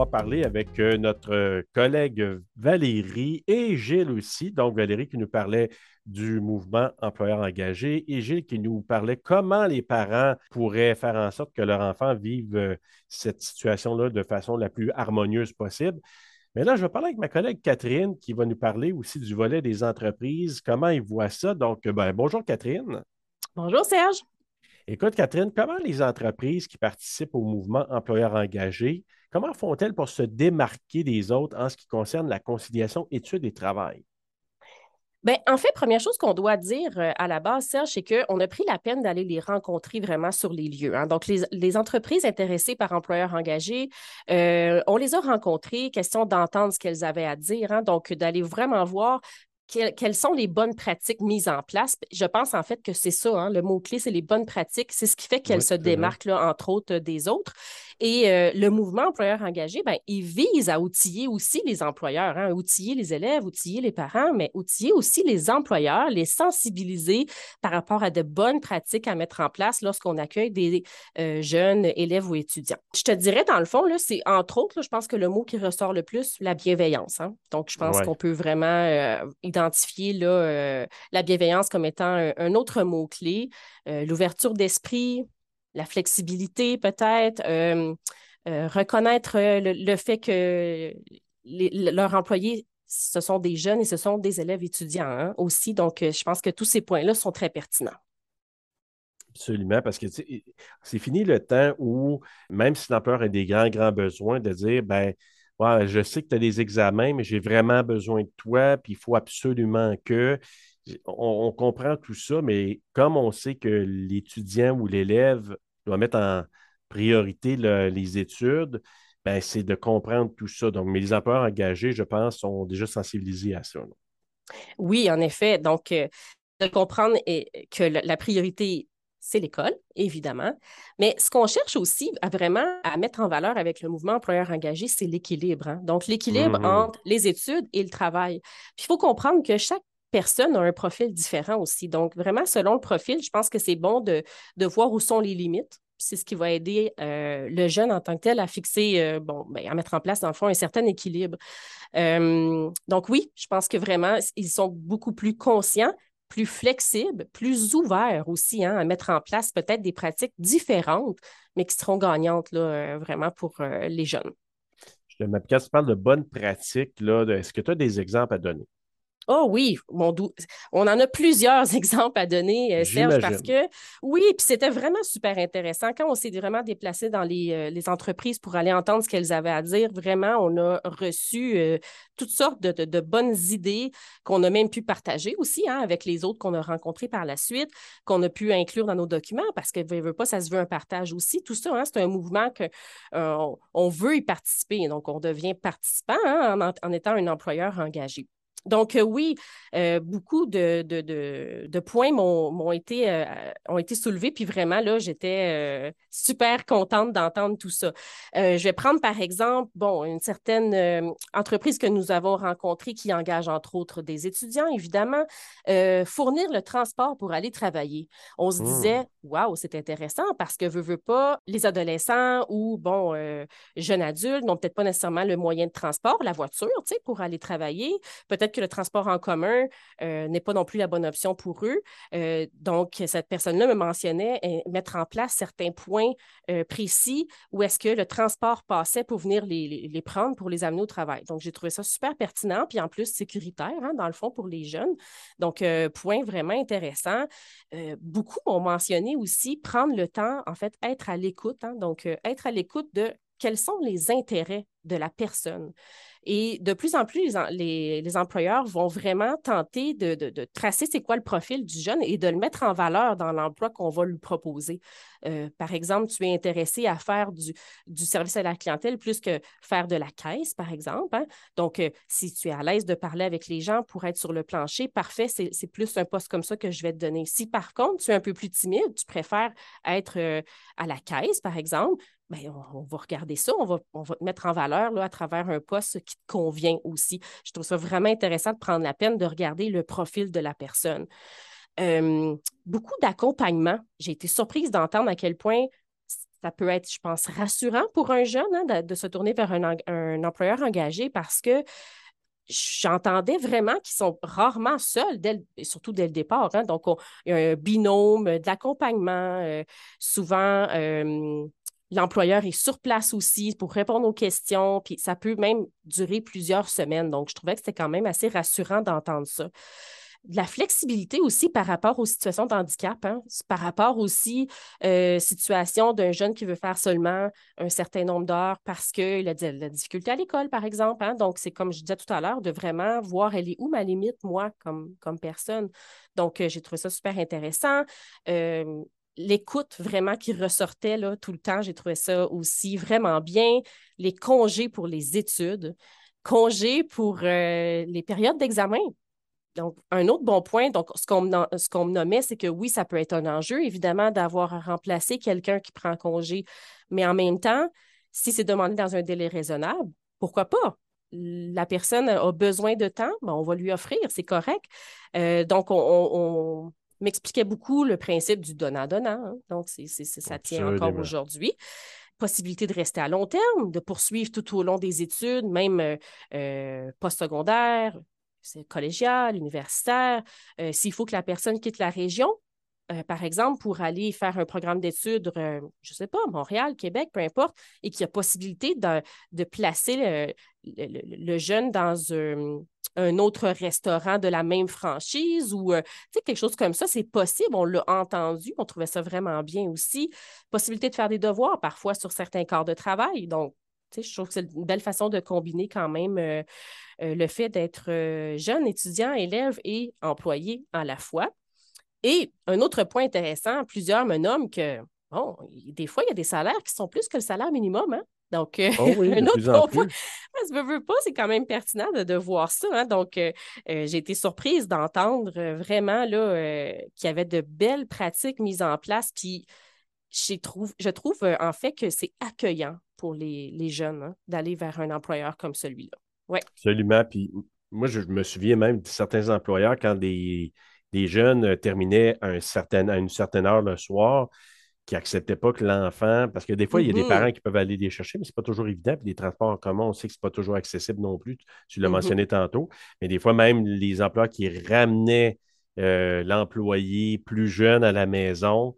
avoir parlé avec euh, notre collègue Valérie et Gilles aussi, donc Valérie qui nous parlait du mouvement employeur engagé et Gilles qui nous parlait comment les parents pourraient faire en sorte que leur enfant vive euh, cette situation-là de façon la plus harmonieuse possible. Mais là, je vais parler avec ma collègue Catherine qui va nous parler aussi du volet des entreprises, comment ils voient ça. Donc, ben, bonjour Catherine. Bonjour Serge. Écoute, Catherine, comment les entreprises qui participent au mouvement employeur engagé, comment font-elles pour se démarquer des autres en ce qui concerne la conciliation études et travail? Bien, en fait, première chose qu'on doit dire euh, à la base, Serge, c'est qu'on a pris la peine d'aller les rencontrer vraiment sur les lieux. Hein. Donc, les, entreprises intéressées par employeurs engagés, euh, on les a rencontrées, question d'entendre ce qu'elles avaient à dire. Hein. Donc, d'aller vraiment voir quelles sont les bonnes pratiques mises en place? Je pense en fait que c'est ça, hein, le mot-clé, c'est les bonnes pratiques. C'est ce qui fait qu'elles se démarquent, là, entre autres, des autres. Et euh, le mouvement employeur engagé, ben, il vise à outiller aussi les employeurs, hein, outiller les élèves, outiller les parents, mais outiller aussi les employeurs, les sensibiliser par rapport à de bonnes pratiques à mettre en place lorsqu'on accueille des euh, jeunes élèves ou étudiants. Je te dirais, dans le fond, c'est entre autres, je pense que le mot qui ressort le plus, la bienveillance. Hein. Donc, je pense qu'on peut vraiment euh, identifier là, la bienveillance comme étant un autre mot-clé, l'ouverture d'esprit, la flexibilité peut-être, euh, euh, reconnaître le, fait que leurs employés, ce sont des jeunes et ce sont des élèves étudiants hein, aussi. Donc, euh, je pense que tous ces points-là sont très pertinents. Absolument, parce que c'est fini le temps où, même si l'employeur a des grands, grands besoins, de dire, ben, je sais que tu as des examens, mais j'ai vraiment besoin de toi, puis il faut absolument que. on, comprend tout ça, mais comme on sait que l'étudiant ou l'élève doit mettre en priorité les études, ben, c'est de comprendre tout ça. Donc, mais les employeurs engagés, je pense, sont déjà sensibilisés à ça. Oui, en effet. Donc, euh, de comprendre que la, priorité, c'est l'école, évidemment. Mais ce qu'on cherche aussi à vraiment à mettre en valeur avec le mouvement employeur engagé, c'est l'équilibre. Hein. Donc, l'équilibre mmh entre les études et le travail. Puis, il faut comprendre que chaque personne a un profil différent aussi. Donc, vraiment, selon le profil, je pense que c'est bon de, voir où sont les limites. C'est ce qui va aider euh, le jeune en tant que tel à fixer, euh, bon, ben, à mettre en place, dans le fond, un certain équilibre. Euh, donc, oui, je pense que vraiment, ils sont beaucoup plus conscients, plus flexibles, plus ouverts aussi hein, à mettre en place peut-être des pratiques différentes, mais qui seront gagnantes vraiment pour les jeunes. Je quand tu parles de bonnes pratiques, est-ce que tu as des exemples à donner? Oh oui, mon doux. On en a plusieurs exemples à donner, euh, Serge, parce que oui, puis c'était vraiment super intéressant. Quand on s'est vraiment déplacé dans les, euh, entreprises pour aller entendre ce qu'elles avaient à dire, vraiment, on a reçu euh, toutes sortes de, bonnes idées qu'on a même pu partager aussi hein, avec les autres qu'on a rencontrés par la suite, qu'on a pu inclure dans nos documents, parce que veut, veut pas, ça se veut un partage aussi. Tout ça, hein, c'est un mouvement qu'on on veut y participer. Donc, on devient participant hein, en étant un employeur engagé. Donc, euh, oui, euh, beaucoup de, de, points m'ont été, euh, ont été soulevés. Puis vraiment, là, j'étais super contente d'entendre tout ça. je vais prendre par exemple, bon, une certaine entreprise que nous avons rencontrée qui engage entre autres des étudiants, évidemment, fournir le transport pour aller travailler. On se disait, mmh. waouh, c'est intéressant parce que veut, veut pas, les adolescents ou, bon, jeunes adultes n'ont peut-être pas nécessairement le moyen de transport, la voiture, tu sais, pour aller travailler. Peut-être que le transport en commun euh, n'est pas non plus la bonne option pour eux. Euh, donc, cette personne-là me mentionnait euh, mettre en place certains points précis où est-ce que le transport passait pour venir les, prendre, pour les amener au travail. Donc, j'ai trouvé ça super pertinent, puis en plus sécuritaire, hein, dans le fond, pour les jeunes. Donc, point vraiment intéressant. beaucoup ont mentionné aussi prendre le temps, en fait, être à l'écoute. Hein. donc, être à l'écoute de quels sont les intérêts de la personne. Et de plus en plus, les, employeurs vont vraiment tenter de, tracer c'est quoi le profil du jeune et de le mettre en valeur dans l'emploi qu'on va lui proposer. Euh, par exemple, tu es intéressé à faire du, service à la clientèle plus que faire de la caisse, par exemple. Hein. Donc, euh, si tu es à l'aise de parler avec les gens pour être sur le plancher, parfait, c'est plus un poste comme ça que je vais te donner. Si par contre, tu es un peu plus timide, tu préfères être euh, à la caisse, par exemple, Bien, on, va regarder ça, on va, on va te mettre en valeur là, à travers un poste qui te convient aussi. Je trouve ça vraiment intéressant de prendre la peine de regarder le profil de la personne. beaucoup d'accompagnement. J'ai été surprise d'entendre à quel point ça peut être, je pense, rassurant pour un jeune hein, de, se tourner vers un, employeur engagé parce que j'entendais vraiment qu'ils sont rarement seuls, surtout dès le départ. Hein. Donc, il y a un binôme, de l'accompagnement. Euh, souvent, euh, l'employeur est sur place aussi pour répondre aux questions, puis ça peut même durer plusieurs semaines. Donc, je trouvais que c'était quand même assez rassurant d'entendre ça de la flexibilité aussi par rapport aux situations de handicap, hein. par rapport aussi euh, situation d'un jeune qui veut faire seulement un certain nombre d'heures parce qu'il a de la difficulté à l'école, par exemple. Hein. Donc, c'est comme je disais tout à l'heure, de vraiment voir elle est où ma limite, moi, comme, comme personne. Donc, euh, j'ai trouvé ça super intéressant. Euh, l'écoute vraiment qui ressortait là, tout le temps, j'ai trouvé ça aussi vraiment bien. Les congés pour les études, congés pour les périodes d'examen. Donc, un autre bon point, donc ce qu'on me nommait, c'est que oui, ça peut être un enjeu, évidemment, d'avoir à remplacer quelqu'un qui prend congé, mais en même temps, si c'est demandé dans un délai raisonnable, pourquoi pas? La personne a besoin de temps, ben, on va lui offrir, c'est correct. Euh, donc, on, m'expliquait beaucoup le principe du donnant-donnant. Hein. Donc, ça tient encore aujourd'hui possibilité de rester à long terme, de poursuivre tout au long des études, même euh, euh postsecondaires, c'est collégial, universitaire, euh, s'il faut que la personne quitte la région, euh, par exemple, pour aller faire un programme d'études, je ne sais pas, Montréal, Québec, peu importe, et qu'il y a possibilité de, placer le, jeune dans un, autre restaurant de la même franchise ou quelque chose comme ça, c'est possible. On l'a entendu, on trouvait ça vraiment bien aussi. Possibilité de faire des devoirs parfois sur certains corps de travail. Donc, je trouve que c'est une belle façon de combiner quand même euh, euh, le fait d'être euh, jeune, étudiant, élève et employé à la fois. Et un autre point intéressant, plusieurs me nomment que, bon, des fois, il y a des salaires qui sont plus que le salaire minimum. Hein. Donc, oh un autre point, ça ne veut pas, c'est quand même pertinent de, voir ça. Hein. Donc, j'ai été surprise d'entendre vraiment là, qu'il y avait de belles pratiques mises en place. Puis, trouve, je trouve en fait que c'est accueillant pour les, jeunes hein, d'aller vers un employeur comme celui-là. Ouais. Absolument. Puis moi, je me souviens même de certains employeurs quand des, jeunes euh, terminaient un certain, à une certaine heure le soir, qui n'acceptaient pas que l'enfant, parce que des fois, il y a des mm-hmm. parents qui peuvent aller les chercher, mais ce n'est pas toujours évident. Puis les transports en commun, on sait que ce n'est pas toujours accessible non plus. Tu l'as mm-hmm. mentionné tantôt. Mais des fois, même les employeurs qui ramenaient euh, l'employé plus jeune à la maison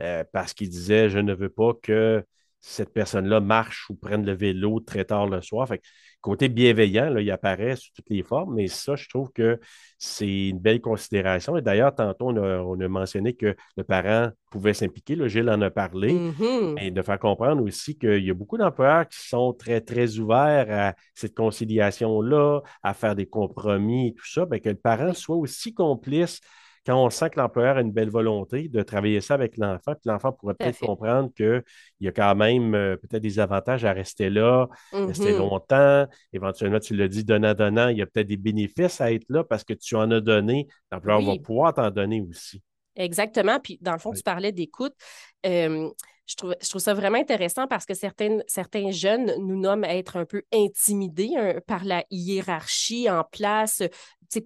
euh, parce qu'ils disaient Je ne veux pas que cette personne-là marche ou prenne le vélo très tard le soir. Fait côté bienveillant, là, il apparaît sous toutes les formes, mais ça, je trouve que c'est une belle considération. Et d'ailleurs, tantôt, on a, mentionné que le parent pouvait s'impliquer. Gilles en a parlé. Mm-hmm. Et de faire comprendre aussi qu'il y a beaucoup d'employeurs qui sont très, très ouverts à cette conciliation-là, à faire des compromis et tout ça, bien, que le parent soit aussi complice quand on sent que l'employeur a une belle volonté de travailler ça avec l'enfant, puis l'enfant pourrait peut-être comprendre qu'il y a quand même euh, peut-être des avantages à rester là, rester mm-hmm. longtemps. Éventuellement, tu l'as dit, donnant-donnant, il y a peut-être des bénéfices à être là parce que tu en as donné. L'employeur va pouvoir t'en donner aussi. Exactement. Puis, dans le fond, tu parlais d'écoute. Euh, je trouve, ça vraiment intéressant parce que certains jeunes nous nomment être un peu intimidés par la hiérarchie en place.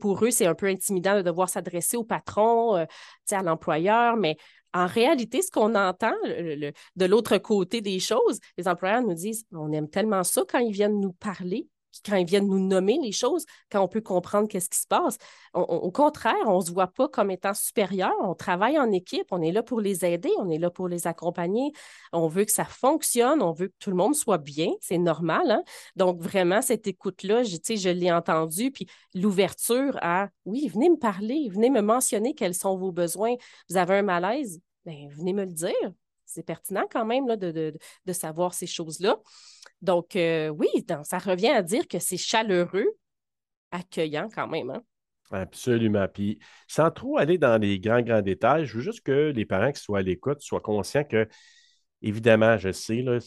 pour eux, c'est un peu intimidant de devoir s'adresser au patron, euh, à l'employeur, mais en réalité, ce qu'on entend de l'autre côté des choses, les employeurs nous disent on aime tellement ça quand ils viennent nous parler quand ils viennent nous nommer les choses, quand on peut comprendre qu'est-ce qui se passe. au contraire, on ne se voit pas comme étant supérieur. On travaille en équipe, on est là pour les aider, on est là pour les accompagner. On veut que ça fonctionne, on veut que tout le monde soit bien, c'est normal. Hein. Donc, vraiment, cette écoute-là, je, je l'ai entendue, puis l'ouverture à, oui, venez me parler, venez me mentionner quels sont vos besoins. Vous avez un malaise, bien, venez me le dire. C'est pertinent quand même de savoir ces choses-là. Donc, euh, oui, ça revient à dire que c'est chaleureux, accueillant quand même. Hein. Absolument. Puis, sans trop aller dans les grands, grands détails, je veux juste que les parents qui soient à l'écoute soient conscients que, évidemment, je sais, là,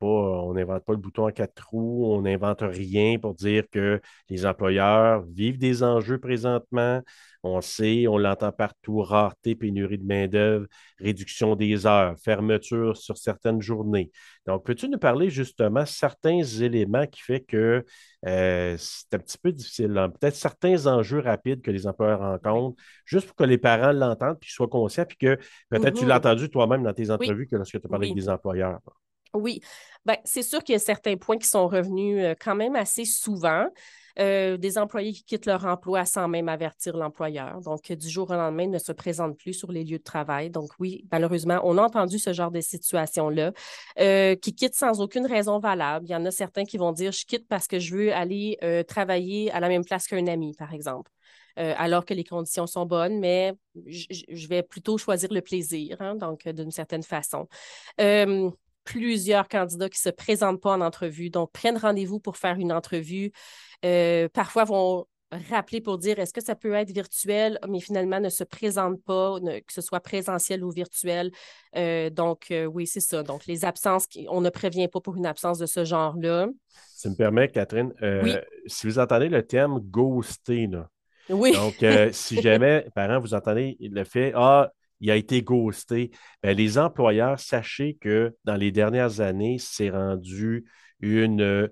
on n'invente pas le bouton en quatre trous, on n'invente rien pour dire que les employeurs vivent des enjeux présentement. On sait, on l'entend partout, rareté, pénurie de main-d'œuvre, réduction des heures, fermeture sur certaines journées. Donc, peux-tu nous parler justement certains éléments qui font que euh, c'est un petit peu difficile, peut-être certains enjeux rapides que les employeurs rencontrent, juste pour que les parents l'entendent, puis soient conscients, puis que peut-être tu l'as mm-hmm. entendu toi-même dans tes entrevues que lorsque tu as parlé avec des employeurs. Oui, ben, c'est sûr qu'il y a certains points qui sont revenus euh, quand même assez souvent. Euh, des employés qui quittent leur emploi sans même avertir l'employeur. Donc, du jour au lendemain, ne se présentent plus sur les lieux de travail. Donc, oui, malheureusement, on a entendu ce genre de situation-là, euh, qui quittent sans aucune raison valable. Il y en a certains qui vont dire, je quitte parce que je veux aller travailler à la même place qu'un ami, par exemple. alors que les conditions sont bonnes, mais je vais plutôt choisir le plaisir, hein, donc d'une certaine façon plusieurs candidats qui ne se présentent pas en entrevue, donc prennent rendez-vous pour faire une entrevue. Euh, parfois vont rappeler pour dire est-ce que ça peut être virtuel, mais finalement ne se présentent pas, que ce soit présentiel ou virtuel. Euh, donc, euh, oui, c'est ça. Donc, les absences, on ne prévient pas pour une absence de ce genre-là. Ça me permet, Catherine, si vous entendez le terme ghosté, oui. Donc, si jamais, parents, vous entendez le fait, ah, il a été ghosté. Ben, les employeurs, sachez que dans les dernières années, c'est rendu une,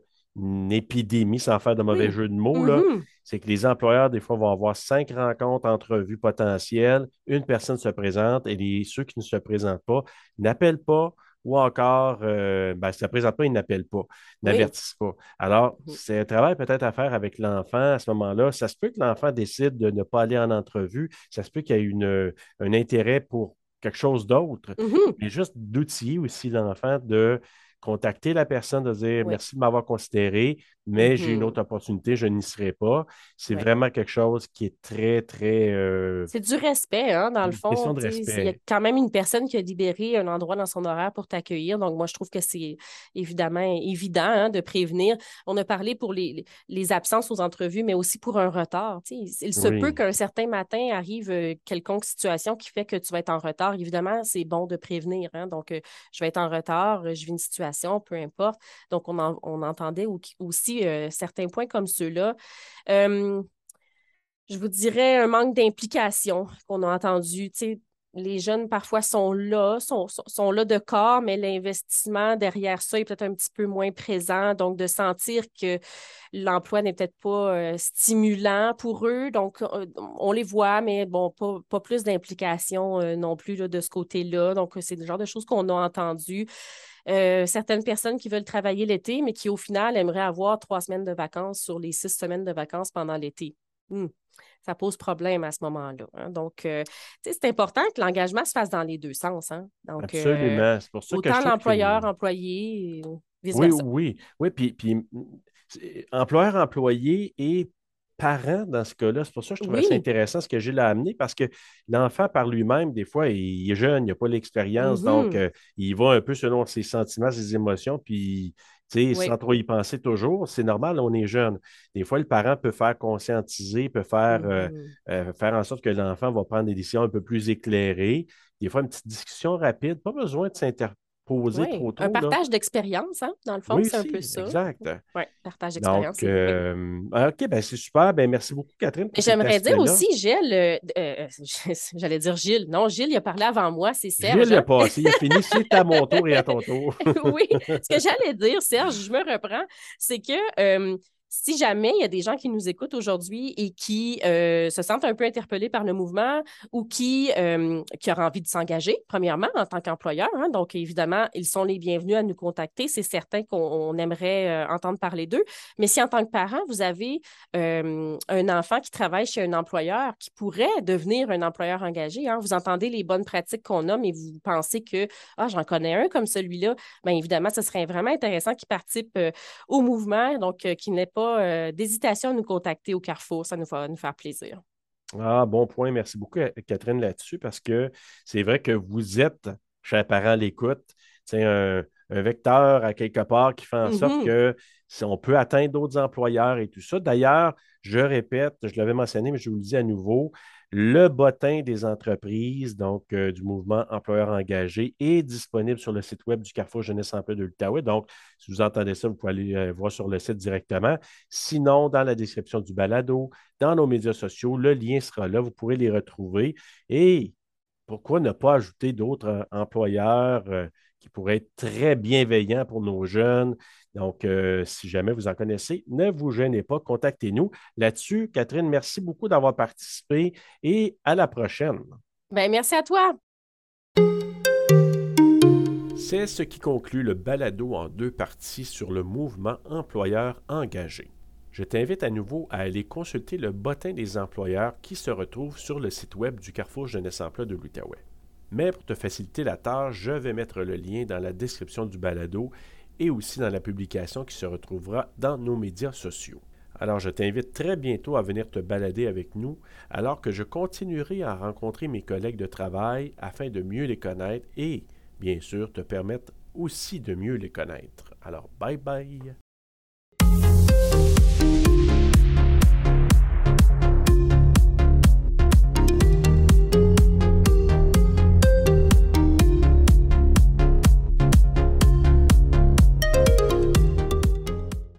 épidémie, sans faire de mauvais jeu de mots. Mm-hmm. C'est que les employeurs, des fois, vont avoir cinq rencontres, entrevues potentielles. Une personne se présente et ceux qui ne se présentent pas n'appellent pas ou encore, euh, ben, si ça ne présente pas, il n'appelle pas, n'avertissent pas. Alors, mhm. c'est un travail peut-être à faire avec l'enfant à ce moment-là. Ça se peut que l'enfant décide de ne pas aller en entrevue. Ça se peut qu'il y ait un intérêt pour quelque chose d'autre, mhm. mais juste d'outiller aussi l'enfant de contacter la personne, de dire merci de m'avoir considéré, mais j'ai une mm-hmm. autre opportunité, je n'y serai pas. C'est vraiment quelque chose qui est très, très. Euh, c'est du respect, hein, dans le fond. Il y a quand même une personne qui a libéré un endroit dans son horaire pour t'accueillir. Donc, moi, je trouve que c'est évidemment évident hein, de prévenir. On a parlé pour les, les, absences aux entrevues, mais aussi pour un retard. Il se peut qu'un certain matin arrive euh, quelconque situation qui fait que tu vas être en retard. Évidemment, c'est bon de prévenir. Hein. Donc, euh, je vais être en retard, je vis une situation, peu importe. Donc, on, on entendait aussi euh, certains points comme ceux-là. Euh, je vous dirais un manque d'implication qu'on a entendu. les jeunes parfois sont là, sont, sont, là de corps, mais l'investissement derrière ça est peut-être un petit peu moins présent. Donc, de sentir que l'emploi n'est peut-être pas euh, stimulant pour eux. Donc, on les voit, mais bon, pas, plus d'implication non plus de ce côté-là. Donc, c'est le genre de choses qu'on a entendues. Euh, certaines personnes qui veulent travailler l'été, mais qui au final aimeraient avoir trois semaines de vacances sur les six semaines de vacances pendant l'été. Hmm, ça pose problème à ce moment-là. Hein. Donc, euh, c'est important que l'engagement se fasse dans les deux sens. Hein. Donc, euh, Absolument. c'est pour ça autant l'employeur, employé, vice-versa. Oui, oui. Oui, puis, puis employeur, employé et parent dans ce cas-là. C'est pour ça que je trouve ça intéressant ce que Gilles a amené parce que l'enfant par lui-même, des fois, il est jeune, il n'a pas l'expérience, donc mm-hmm. euh, il va un peu selon ses sentiments, ses émotions, puis sans trop y penser toujours. C'est normal, on est jeune. Des fois, le parent peut faire conscientiser, peut faire, euh, mm-hmm. euh, faire en sorte que l'enfant va prendre des décisions un peu plus éclairées. Des fois, une petite discussion rapide, pas besoin de s'interpréter un partage d'expérience, hein? dans le fond, c'est un peu ça. Exact. Oui, partage d'expérience. Euh, OK, ben c'est super. Ben, merci beaucoup, Catherine. J'aimerais dire aussi, Gilles, euh, euh, j'allais dire Gilles. Non, Gilles, il a parlé avant moi, c'est Serge. Gilles, il a hein? passé, il a fini, c'est à mon tour et à ton tour. oui, ce que j'allais dire, Serge, je me reprends, c'est que si jamais il y a des gens qui nous écoutent aujourd'hui et qui euh, se sentent un peu interpellés par le mouvement ou qui, euh, qui envie de s'engager, premièrement, en tant qu'employeur, hein, donc évidemment, ils sont les bienvenus à nous contacter. C'est certain qu'on aimerait euh, entendre parler d'eux. Mais si en tant que parent, vous avez un enfant qui travaille chez un employeur qui pourrait devenir un employeur engagé, hein, vous entendez les bonnes pratiques qu'on a, mais vous pensez que ah, j'en connais un comme celui-là, bien évidemment, ce serait vraiment intéressant qu'il participe au mouvement, donc qu'il n'ait pas euh, d'hésitation à nous contacter au Carrefour. Ça nous va nous faire plaisir. Ah, bon point. Merci beaucoup, Catherine, là-dessus, parce que c'est vrai que vous êtes, chers parents, l'écoute. C'est un, vecteur à quelque part qui fait en sorte mm-hmm. que si on peut atteindre d'autres employeurs et tout ça. D'ailleurs, je répète, je l'avais mentionné, mais je vous le dis à nouveau, Le bottin des entreprises, donc euh, du mouvement employeur engagé, est disponible sur le site web du Carrefour Jeunesse Emploi de l'Outaouais. Donc, si vous entendez ça, vous pouvez aller euh, voir sur le site directement. Sinon, dans la description du balado, dans nos médias sociaux, le lien sera là. Vous pourrez les retrouver. Et pourquoi ne pas ajouter d'autres employeurs? Qui pourrait être très bienveillant pour nos jeunes. Donc, euh, si jamais vous en connaissez, ne vous gênez pas, contactez-nous là-dessus. Catherine, merci beaucoup d'avoir participé et à la prochaine. Bien, merci à toi. C'est ce qui conclut le balado en deux parties sur le mouvement employeur engagé. Je t'invite à nouveau à aller consulter le bottin des employeurs qui se retrouve sur le site web du Carrefour Jeunesse Emploi de l'Outaouais. Mais pour te faciliter la tâche, je vais mettre le lien dans la description du balado et aussi dans la publication qui se retrouvera dans nos médias sociaux. Alors je t'invite très bientôt à venir te balader avec nous alors que je continuerai à rencontrer mes collègues de travail afin de mieux les connaître et, bien sûr, te permettre aussi de mieux les connaître. Alors bye bye